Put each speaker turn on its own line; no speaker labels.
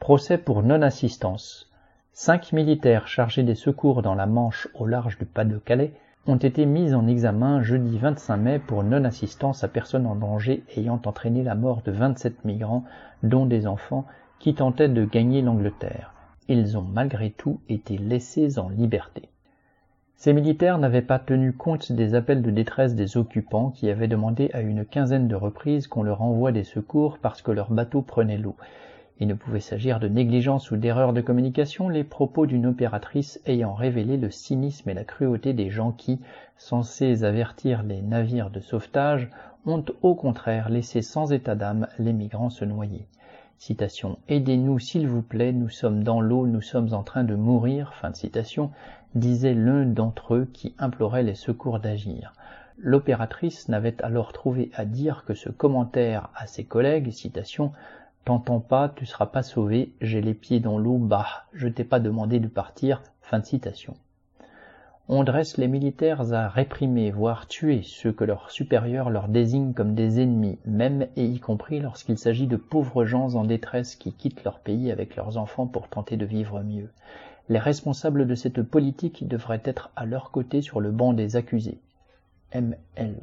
Procès pour non-assistance. Cinq militaires chargés des secours dans la Manche au large du Pas-de-Calais ont été mis en examen jeudi 25 mai pour non-assistance à personne en danger ayant entraîné la mort de 27 migrants, dont des enfants, qui tentaient de gagner l'Angleterre. Ils ont malgré tout été laissés en liberté. Ces militaires n'avaient pas tenu compte des appels de détresse des occupants qui avaient demandé à une quinzaine de reprises qu'on leur envoie des secours parce que leur bateau prenait l'eau. Il ne pouvait s'agir de négligence ou d'erreur de communication, les propos d'une opératrice ayant révélé le cynisme et la cruauté des gens qui, censés avertir les navires de sauvetage, ont au contraire laissé sans état d'âme les migrants se noyer. Citation. Aidez-nous s'il vous plaît, nous sommes dans l'eau, nous sommes en train de mourir. Fin de citation disait l'un d'entre eux qui implorait les secours d'agir. L'opératrice n'avait alors trouvé à dire que ce commentaire à ses collègues, citation, T'entends pas, tu seras pas sauvé, j'ai les pieds dans l'eau, bah, je t'ai pas demandé de partir, fin de citation. On dresse les militaires à réprimer, voire tuer ceux que leurs supérieurs leur désignent comme des ennemis, même et y compris lorsqu'il s'agit de pauvres gens en détresse qui quittent leur pays avec leurs enfants pour tenter de vivre mieux. Les responsables de cette politique devraient être à leur côté sur le banc des accusés. ML